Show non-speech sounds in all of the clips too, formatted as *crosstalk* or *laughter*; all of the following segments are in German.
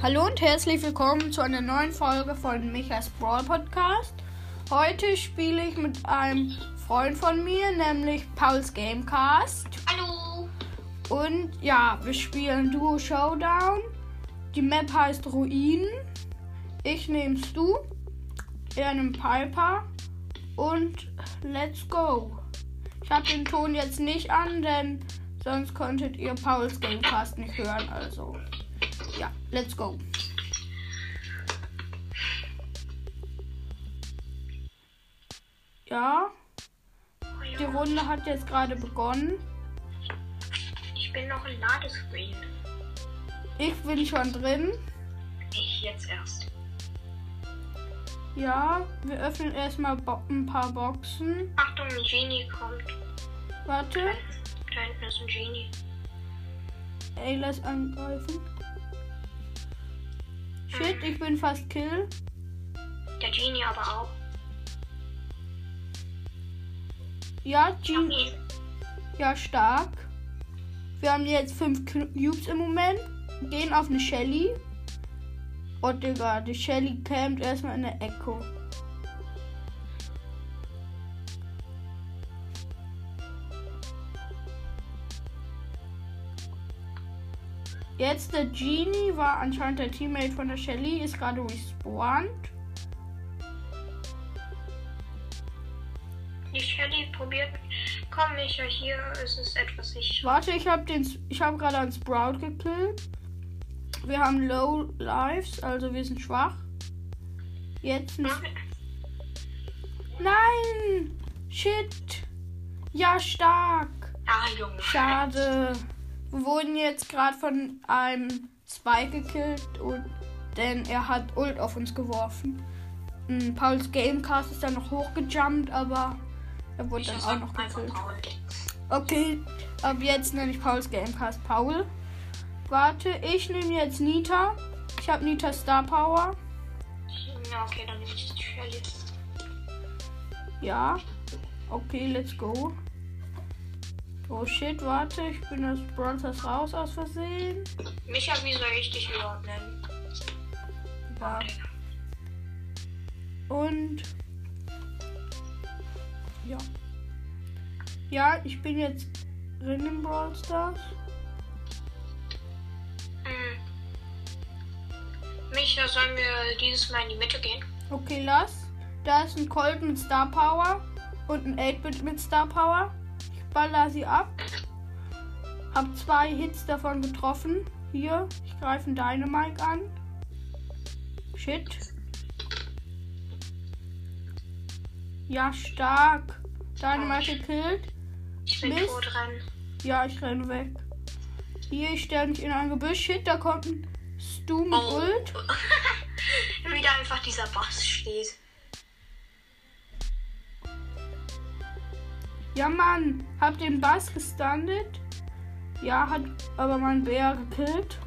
Hallo und herzlich willkommen zu einer neuen Folge von Michas Brawl Podcast. Heute spiele ich mit einem Freund von mir, nämlich Pauls Gamecast. Hallo. Und ja, wir spielen Duo Showdown. Die Map heißt Ruinen. Ich nehme Stu. Er nimmt Piper. Und let's go. Ich habe den Ton jetzt nicht an, denn sonst konntet ihr Pauls Gamecast nicht hören. Also ja, let's go. Ja, die Runde hat jetzt gerade begonnen. Ich bin noch im Ladescreen. Ich bin schon drin. Ich jetzt erst. Ja, wir öffnen erstmal Bo ein paar Boxen. Achtung, ein Genie kommt. Warte. Da hinten ist ein Genie. Ey, lass angreifen. Shit, ich bin fast kill. Der Genie aber auch. Ja, Genie. Ja, stark. Wir haben jetzt fünf Cubes im Moment. Gehen auf eine Shelly. Oh, Digga, die Shelly campt erstmal in der Echo. Jetzt der Genie war anscheinend der Teammate von der Shelly, ist gerade respawned. Die Shelly probiert. Komm, Micha, hier ist es etwas sicher. Warte, ich habe den, ich habe gerade einen Sprout gekillt. Wir haben Low Lives, also wir sind schwach. Jetzt ein Nein! Shit! Ja, stark! Ah, Junge. Schade. Wir wurden jetzt gerade von einem Spike gekillt und denn er hat Ult auf uns geworfen. Mm, Pauls Gamecast ist dann noch hochgejumpt, aber er wurde Ich dann auch noch gekillt. Okay, ab jetzt nenne ich Pauls Gamecast Paul. Warte, ich nehme jetzt Nita. Ich habe Nita Star Power. Ja, okay, dann nehme ich Shelly. Ja. Okay, let's go. Oh shit, warte, ich bin aus Bronzers raus aus Versehen. Micha, wie soll ich dich überhaupt nennen? Ja. Und. Ja. Ja, ich bin jetzt drin in Brawl Stars. Hm. Micha, sollen wir dieses Mal in die Mitte gehen? Okay, lass. Da ist ein Colt mit Star Power und ein 8-Bit mit Star Power. Baller sie ab. Hab zwei Hits davon getroffen. Hier, ich greife einen Dynamite an. Shit. Ja, stark. Dynamite gekillt. Ich bin Mist. tot dran. Ja, ich renne weg. Hier, ich stelle mich in ein Gebüsch. Shit, da kommt ein Stu mit Oh. Ult. *laughs* Wieder einfach dieser Bass steht. Ja, Mann, hab den Bass gestandet. Ja, hat aber mein Bär gekillt.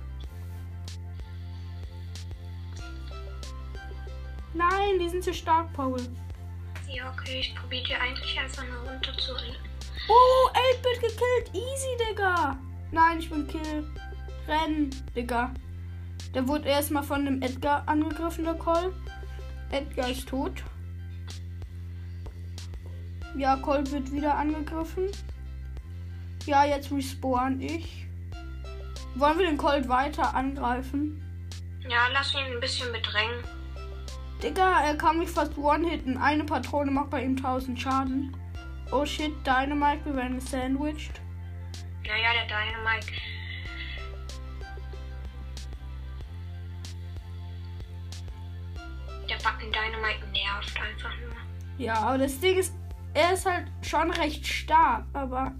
Nein, die sind zu stark, Paul. Ja, okay, ich probiere dir eigentlich einfach nur runter zu rennen. Oh, 8-Bit gekillt. Easy, Digga. Nein, ich bin Kill. Rennen, Digga. Der wurde erstmal von dem Edgar angegriffen, der Cole. Edgar ist tot. Ja, Cole wird wieder angegriffen. Ja, jetzt respawn ich. Wollen wir den Colt weiter angreifen? Ja, lass ihn ein bisschen bedrängen. Digga, er kann mich fast one-hitten. Eine Patrone macht bei ihm 1000 Schaden. Oh shit, Dynamite, wir werden gesandwiched. Naja, der Dynamite. Der Backen Dynamite nervt einfach nur. Ja, aber das Ding ist, er ist halt schon recht stark, aber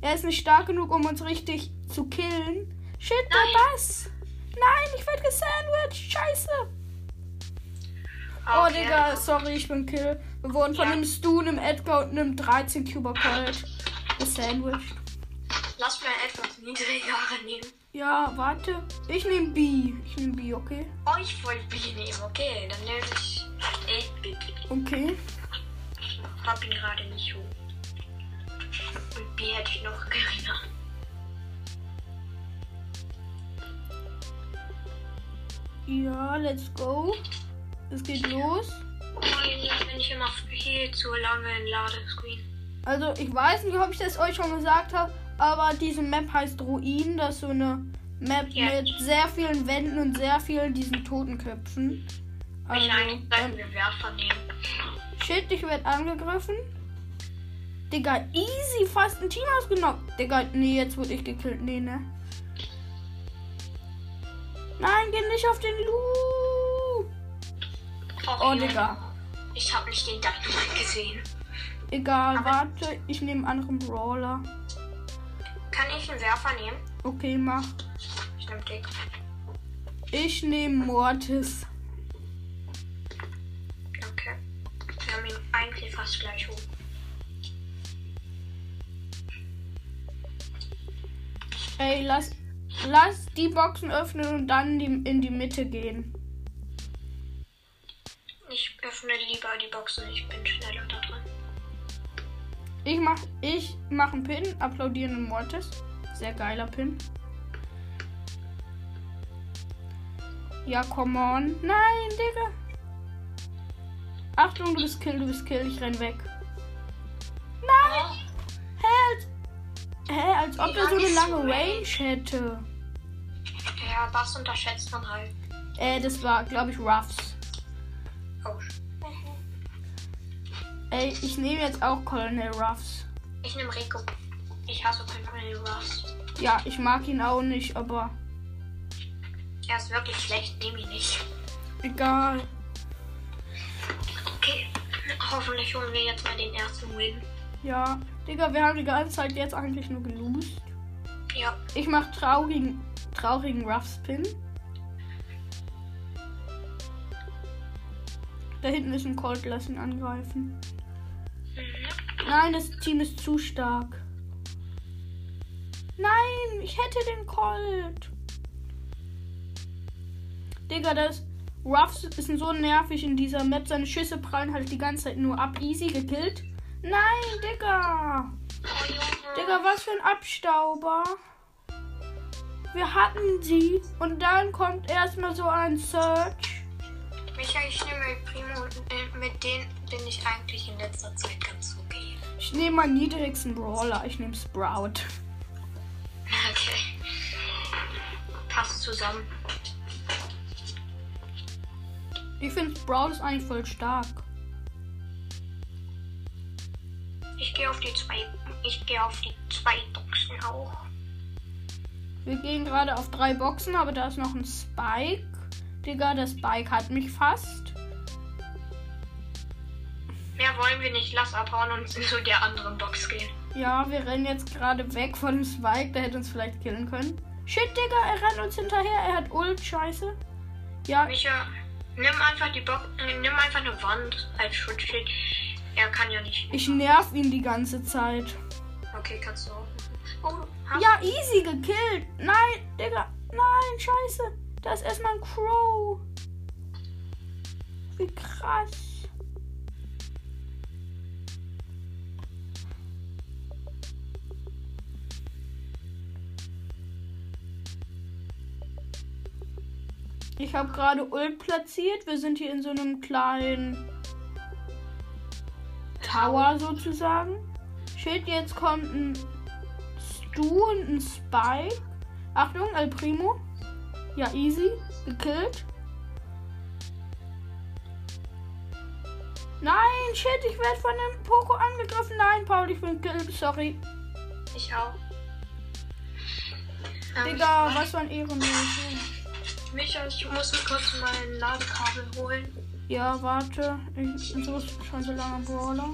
er ist nicht stark genug, um uns richtig zu killen. Shit, der Nein. Bass! Nein, ich werde gesandwiched! Scheiße! Oh, Okay, Digga, sorry, ich bin Kill. Wir wurden von Ja. einem Stu, einem Edgar und einem 13 Cuber Colt gesandwiched. Lass mir etwas niedrigere nehmen. Ja, warte. Ich nehme B. Ich nehme B, okay? Oh, ich wollte B nehmen. Okay, dann nehme ich 8-Bit. Okay. Hab ihn gerade nicht hoch. Und B hätte ich noch geringer. Ja, let's go. Es geht los. Oh, jetzt bin ich immer viel zu lange im Ladescreen. Also, ich weiß nicht, ob ich das euch schon gesagt habe, aber diese Map heißt Ruin. Das ist so eine Map Ja. mit sehr vielen Wänden und sehr vielen diesen Totenköpfen. Also, Welche eigentlich wir Werfer nehmen? Shit, ich werde angegriffen. Digga, easy, fast ein Team ausgenockt. Digga, nee, jetzt wurde ich gekillt. Nee, ne? Nein, geh nicht auf den Lu. Och, Oh, Junge, Digga. Ich habe nicht den Dynamite gesehen. Egal, Aber- warte, ich nehme einen anderen Brawler. Kann ich einen Werfer nehmen? Okay, mach. Stimmt, Dick. Ich nehme Mortis. Fast gleich hoch. Ey, lass, lass die Boxen öffnen und dann in die Mitte gehen. Ich öffne lieber die Boxen, ich bin schneller da drin. Ich mach, ich mach einen Pin, applaudierenden Mortis. Sehr geiler Pin. Ja, come on. Nein, Digga. Achtung, du bist Kill, du bist Kill. Ich renn weg. Nein! Oh, Hä, als, hä, als ob er so eine lange Range hätte. ja, das unterschätzt man halt. Äh, das war, glaube ich, Ruffs. Oh. *laughs* Ey, ich nehme jetzt auch Colonel Ruffs. Ich nehme Rico. Ich hasse Colonel Ruffs. Ja, ich mag ihn auch nicht, aber Er ist wirklich schlecht, nehme ihn nicht. egal. Okay. Hoffentlich holen wir jetzt mal den ersten Win. Ja, Digga, wir haben die ganze Zeit jetzt eigentlich nur gelost. Ja. Ich mach traurigen, traurigen Ruffs Pin. Da hinten ist ein Colt, lass ihn angreifen. Nein, das Team ist zu stark. Nein, ich hätte den Colt. Digga, das Ruffs ist so nervig in dieser Map. Seine Schüsse prallen halt die ganze Zeit nur ab. Easy gekillt. Nein, Digga. Digga, was für ein Abstauber. Wir hatten sie und dann kommt erstmal so ein Search. Micha, ich nehme Primo äh, mit denen bin ich eigentlich in letzter Zeit ganz okay. Ich nehme meinen niedrigsten Brawler. Ich nehme Sprout. *laughs* Okay. Passt zusammen. Ich finde Sprout ist eigentlich voll stark. Ich gehe auf die zwei. Ich gehe auf die zwei Boxen auch. Wir gehen gerade auf drei Boxen, aber da ist noch ein Spike. Digga, der Spike hat mich fast. Mehr wollen wir nicht. Lass abhauen und zu der anderen Box gehen. Ja, wir rennen jetzt gerade weg von dem Spike. Der hätte uns vielleicht killen können. Shit, Digga, er rennt uns hinterher. Er hat Ult, scheiße. Ja, Micha, nimm einfach die Box. Äh, nimm einfach eine Wand als Schutzschild. Er kann ja nicht. ich nerv ihn die ganze Zeit. Okay, kannst du auch. Oh, Ja, easy gekillt. Nein, Digga. Nein, scheiße. Da ist erstmal ein Crow. Wie krass. Ich habe gerade Ult platziert. Wir sind hier in so einem kleinen Tower sozusagen. Shit, jetzt kommt ein Stu und ein Spike. Achtung, El Primo. Ja, easy. Gekillt. Nein, shit, ich werde von dem Poco angegriffen. Nein, Paul, ich bin gekillt. Sorry. Ich auch. Digga, was für ein Ehrenlos. Micha, ich muss mir kurz mein Ladekabel holen. Ja, warte. Ich so schon so lange Brawler.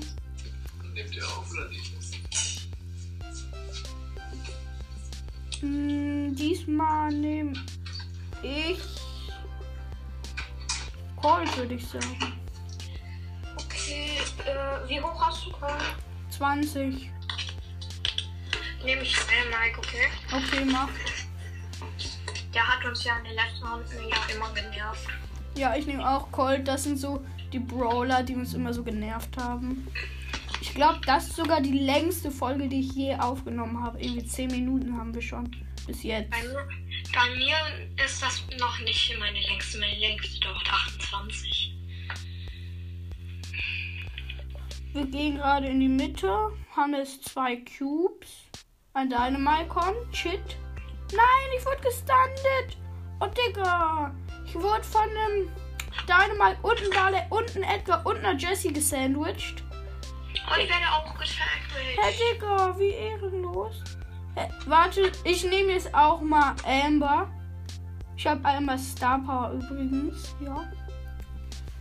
Nehmt ihr auf oder nicht? Hm, diesmal nehme ich Colt, würde ich sagen. Okay, äh, wie hoch hast du gerade? 20. Nehme ich schnell Mike, okay? Okay, mach. Der hat uns ja in den letzten Runden ja immer genervt. Ja, ich nehme auch Colt. Das sind so die Brawler, die uns immer so genervt haben. Ich glaube, das ist sogar die längste Folge, die ich je aufgenommen habe. Irgendwie 10 Minuten haben wir schon bis jetzt. Bei mir, Bei mir ist das noch nicht meine längste. Meine längste dauert 28. Wir gehen gerade in die Mitte, haben jetzt zwei Cubes. Ein Dynamite kommt. Shit. Nein, ich wurde gestandet. Oh, Digga. Ich wurde von einem Dynamite Barley und einem Edgar und einer Jessie gesandwiched. Und ich werde auch gesandwiched. Hey, Digga, wie ehrenlos. Hä, warte, ich nehme jetzt auch mal Amber. Ich habe einmal Star Power übrigens. Ja.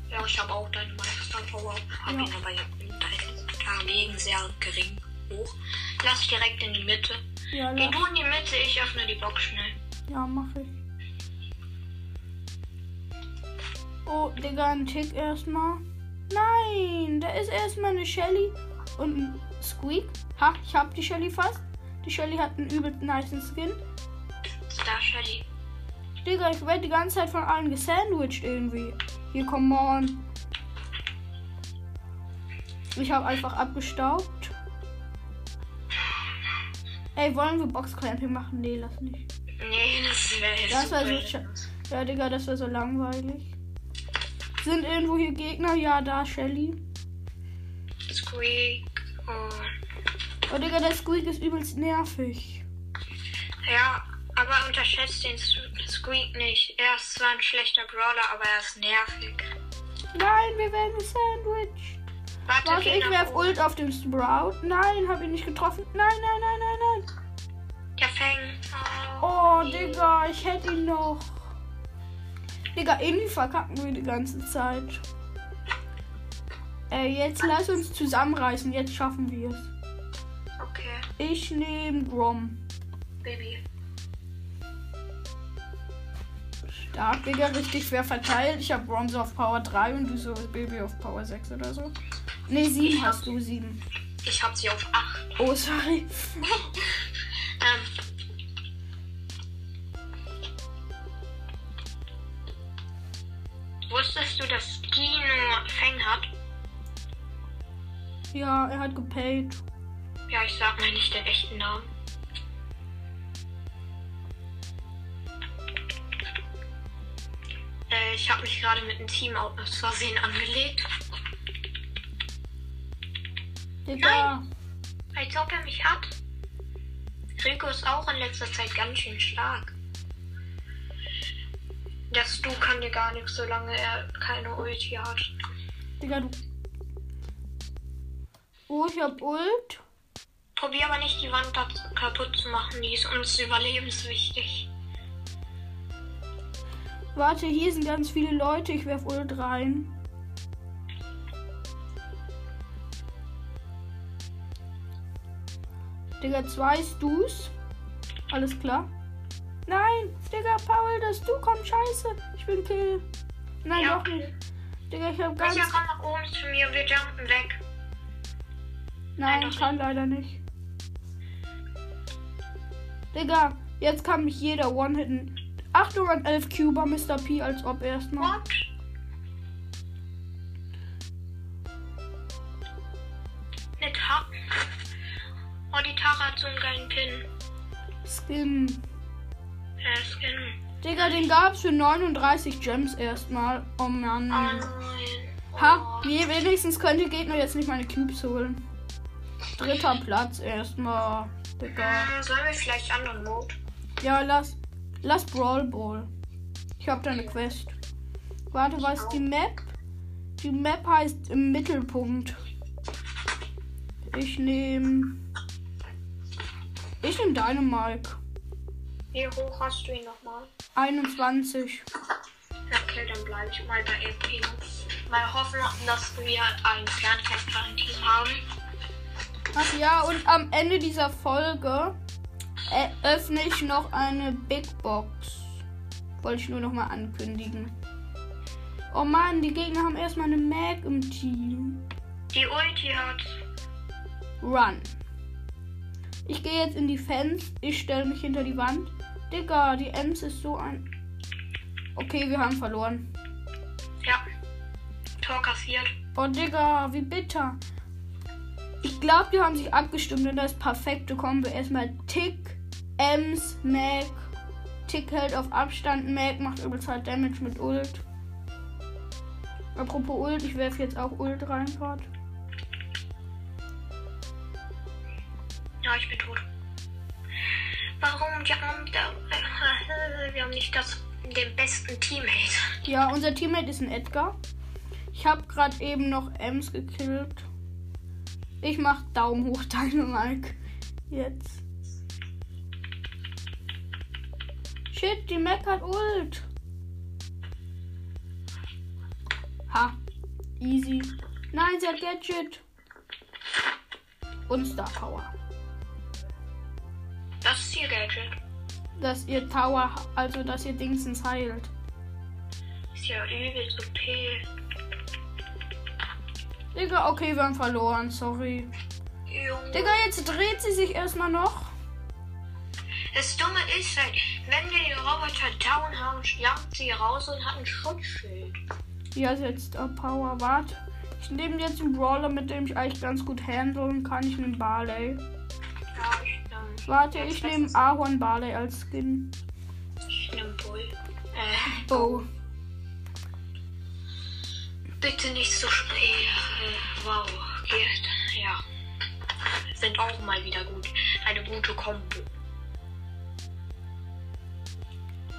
Ja, ich habe auch deine Meister Power. Hab Ja. ihn aber dagegen sehr gering hoch. Lass direkt in die Mitte. Ja, Geh du in die Mitte, ich öffne die Box schnell. ja mach ich. Oh, Digga, ein Tick erstmal. Nein, da ist erstmal eine Shelly und ein Squeak. Ha, ich hab die Shelly fast. Die Shelly hat einen übel nice Skin. Star Shelly. Digga, ich werde die ganze Zeit von allen gesandwiched irgendwie. Hier, come on. Ich habe einfach abgestaubt. Ey, wollen wir Boxclamping machen? Nee, lass nicht. Nee, das wäre Das super. war so Ja, Digga, das wäre so langweilig. Sind irgendwo hier Gegner? Ja, da, Shelly. Squeak. Und Oh, Digga, der Squeak ist übelst nervig. Ja, aber unterschätzt den Squeak nicht. Er ist zwar ein schlechter Brawler, aber er ist nervig. Nein, wir werden gesandwiched. Warte, Warte, ich werf. Ult auf den Sprout. Nein, hab ihn nicht getroffen. Nein, nein, nein, nein, nein. Der Fang. Oh, Digga, ich hätte ihn noch. Digga, irgendwie verkacken wir die ganze Zeit. Ey, jetzt lass uns zusammenreißen. Jetzt schaffen wir es. Okay, Ich nehme Grom. Baby. Stark, Digga, richtig fair verteilt. Ich habe Bronze auf Power 3 und du so Baby auf Power 6 oder so. Ne, 7 hast du, 7. Ich hab sie auf 8. Oh, sorry. Ähm. Wusstest du, dass Dino Fang hat? Ja, er hat gepaid. Ja, ich sag mal nicht den echten Namen. Äh, ich habe mich gerade mit einem Team aus Versehen angelegt. Digga. Als ob er mich hat. Rico ist auch in letzter Zeit ganz schön stark. Der Stu kann dir gar nichts, solange er keine Ulti hat. Digga, du. Oh, ich hab Ult. Probier aber nicht die Wand da kaputt zu machen, die ist uns überlebenswichtig. Warte, hier sind ganz viele Leute. Ich werf Ult rein. Digga, zwei Stus. Alles klar. Nein, Digga, Paul, das du komm, scheiße. Ich bin Kill. Nein, Ja, doch nicht. Digga, ich hab ganz. Micha, komm nach oben zu mir, wir jumpen weg. Nein, doch ich kann leider nicht. Digga, jetzt kann mich jeder one-hitten. 811 Cuber, Mr. P, als ob erstmal. What? Skin. Ja, Skin. Digga, den gab's für 39 Gems erstmal. Oh Oh Mann. nein. Ha, Oh. nee, wenigstens könnte Gegner jetzt nicht meine Cubes holen. Dritter Platz erstmal. Digga. Äh, Sollen wir vielleicht anderen Mode? Ja, lass. Lass Brawl Ball. Ich hab da eine Quest. Warte, was ist die Map? Die Map heißt im Mittelpunkt. Ich nehme. Ich nehme Dynamike. Wie hoch hast du ihn nochmal? 21. Okay, dann bleibe ich mal bei El Primo. Mal hoffen, dass wir einen Fernkämpfer im Team haben. Ach ja, und am Ende dieser Folge eröffne ich noch eine Big Box. Wollte ich nur noch mal ankündigen. Oh Mann, die Gegner haben erstmal eine Mag im Team. Die Ulti hat. Run. Ich gehe jetzt in die Fans. Ich stelle mich hinter die Wand. Digga, die Ems ist so ein. Okay, wir haben verloren. Ja. Tor kassiert. Oh, Digga, wie bitter. Ich glaube, die haben sich abgestimmt und das perfekte Kombo. Erstmal Tick, Ems, Mac, Tick hält auf Abstand. Mac macht übelst halt Damage mit Ult. Apropos Ult, ich werfe jetzt auch Ult rein gerade. Ja, ich bin tot. Warum? Wir haben, wir haben nicht das, den besten Teammate. Ja, unser Teammate ist ein Edgar. Ich habe gerade eben noch Ems gekillt. Ich mach Daumen hoch, *laughs* deine Mike. Jetzt. Shit, die Mac hat Ult. Ha. Easy. Nein, sie hat Gadget. Und Star Power. Ihr Gadget. Dass ihr Tower, also dass ihr Dingsens heilt. Ist ja übelst OP. Digga, okay, wir haben verloren, sorry. Junge. Digga, jetzt dreht sie sich erstmal noch. Das Dumme ist halt, wenn wir den Roboter down haben, jagt sie raus und hat ein Schutzschild. Ja, setzt auf Power. Warte. Ich nehme jetzt einen Brawler, mit dem ich eigentlich ganz gut handeln kann. Ich nehme Barley. Warte, ich nehme Ahorn Barley als Skin. Ich nehm Bull. Äh, Oh. bitte nicht so spät. Äh, wow. Geht. Ja. Sind auch mal wieder gut. Eine gute Kombo.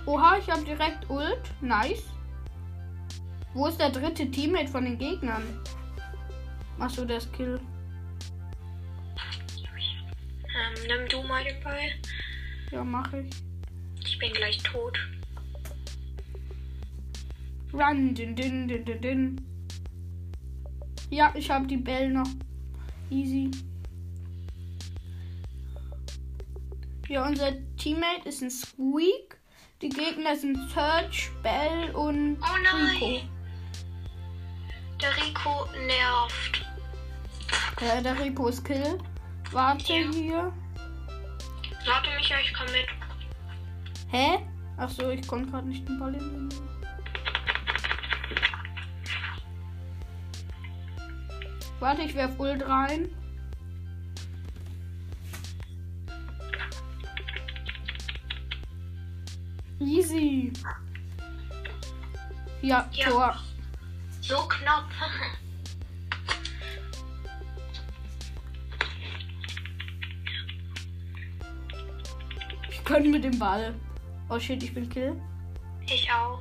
Oha, ich habe direkt Ult. Nice. Wo ist der dritte Teammate von den Gegnern? Machst du das Kill? Ähm, nimm du mal den Ball. Ja, mache ich. Ich bin gleich tot. Run, din, din, din, din, din. Ja, ich habe die Bell noch. Easy. Ja, unser Teammate ist ein Squeak. Die Gegner sind Search, Bell und Oh nein. Rico. Der Rico nervt. Äh, der Rico ist Kill. Warte Ja. hier. Warte, Micha, ich komm mit. Hä? Ach so, ich konnte gerade nicht den Ball nehmen. Warte, ich werf Ult rein. Easy. Ja, Ja. Tor. So knapp. *laughs* Könnte mit dem Ball. Oh shit, ich bin Kill. Ich auch.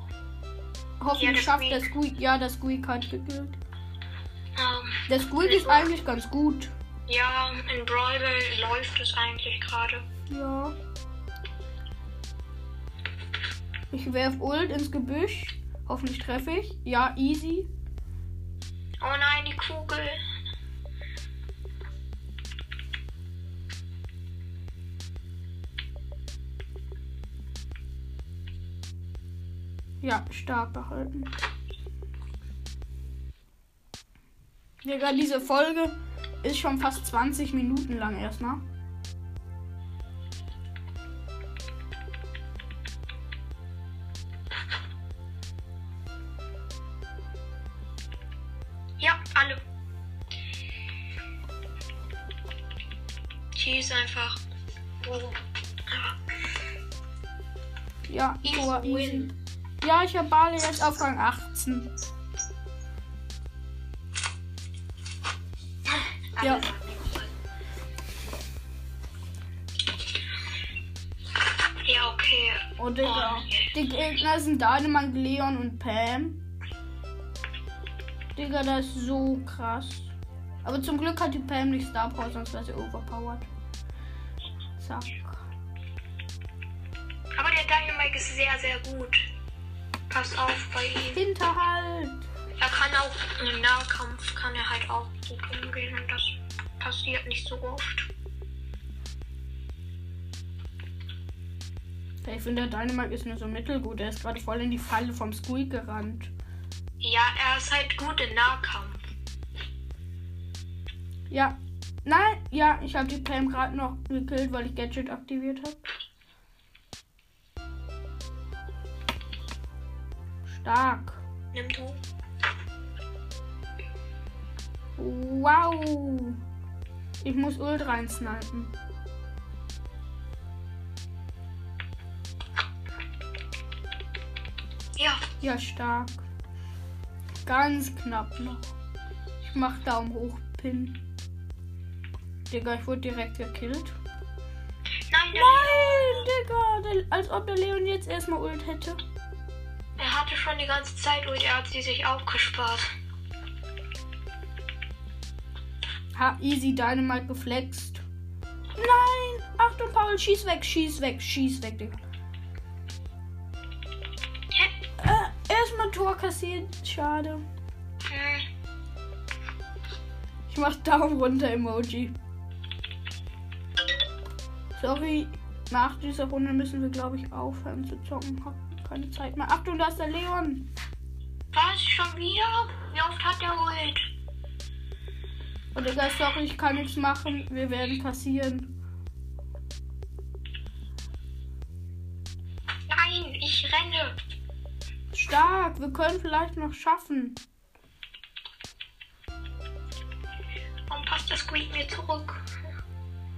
Hoffentlich Ja, schafft der Squeak. Ja, der Squeak hat gekillt. Ähm, Der Squeak ist eigentlich ganz gut. ja, in Brawl läuft es eigentlich gerade. Ja. Ich werf Ult ins Gebüsch. Hoffentlich treffe ich. Ja, easy. Oh nein, die Kugel. Ja, stark behalten. Digga, diese Folge ist schon fast 20 Minuten lang erstmal. Ja, alle. Schieß einfach. Oh. Ja, Tor, easy. Ja, ich habe Bale jetzt auf Rang 18. Ja. Ja, okay. Oh, Digga. Die Gegner sind Dynamite, Leon und Pam. Digga, das ist so krass. Aber zum Glück hat die Pam nicht Star Power, sonst wäre sie overpowered. Zack. Aber der Dynamite ist sehr, sehr gut. Pass auf bei ihm. Hinterhalt. Er kann auch im Nahkampf kann er halt auch gut umgehen und das passiert nicht so oft. Ich finde, der Dynamite ist nur so mittelgut. Er ist gerade voll in die Falle vom Squeak gerannt. Ja, er ist halt gut im Nahkampf. Ja. Nein, ja, ich habe die Pam gerade noch gekillt, weil ich Gadget aktiviert habe. Stark. Nimm du. Wow. Ich muss Ult reinsnipen. Ja, Ja, stark. Ganz knapp noch. Ich mach Daumen hoch, Pin. Digga, ich wurde direkt gekillt. nein, der Nein, Digga, als ob der Leon jetzt erstmal Ult hätte. Schon die ganze Zeit und er hat sie sich aufgespart. Ha, easy Dynamite geflext. Nein! Achtung, Paul, schieß weg, schieß weg, schieß weg, Digga. Hä? Äh, erstmal Tor kassiert. Schade. Hm. Ich mach Daumen runter Emoji. Sorry, nach dieser Runde müssen wir, glaube ich, aufhören zu zocken. Keine Zeit mehr. Achtung, da ist der Leon. Was? Schon wieder? Wie oft hat er Ult? Und Digga, sorry, ich kann nichts machen. Wir werden kassieren. Nein, ich renne. Stark, wir können vielleicht noch schaffen. Warum passt der Squeak mir zurück?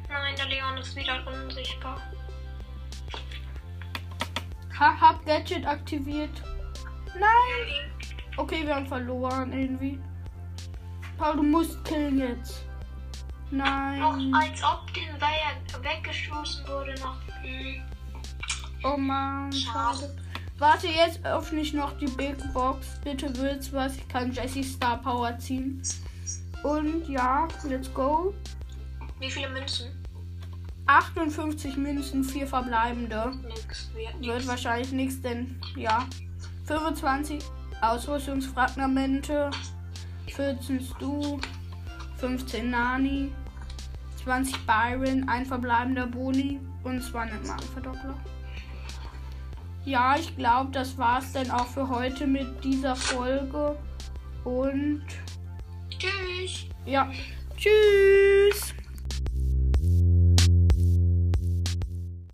Nein, der Leon ist wieder unsichtbar. Ha, hab Gadget aktiviert. Nein. Okay, wir haben verloren irgendwie. Paul, du musst killen jetzt. Nein. Noch als ob den Weiher weggestoßen wurde noch. Hm. Oh Mann, schade. Warte, jetzt öffne ich noch die Big Box. Bitte wird's was. Ich kann Jesse Star Power ziehen. Und ja, let's go. Wie viele Münzen? 58 Münzen, 4 verbleibende. Nix. Wird Wird nix. wahrscheinlich nichts, denn ja. 25 Ausrüstungsfragmente. 14 Stu. 15 Nani. 20 Byron, ein verbleibender Boni und 200 Markenverdoppler. Ja, ich glaube, das war's dann auch für heute mit dieser Folge. Und Tschüss. ja, tschüss.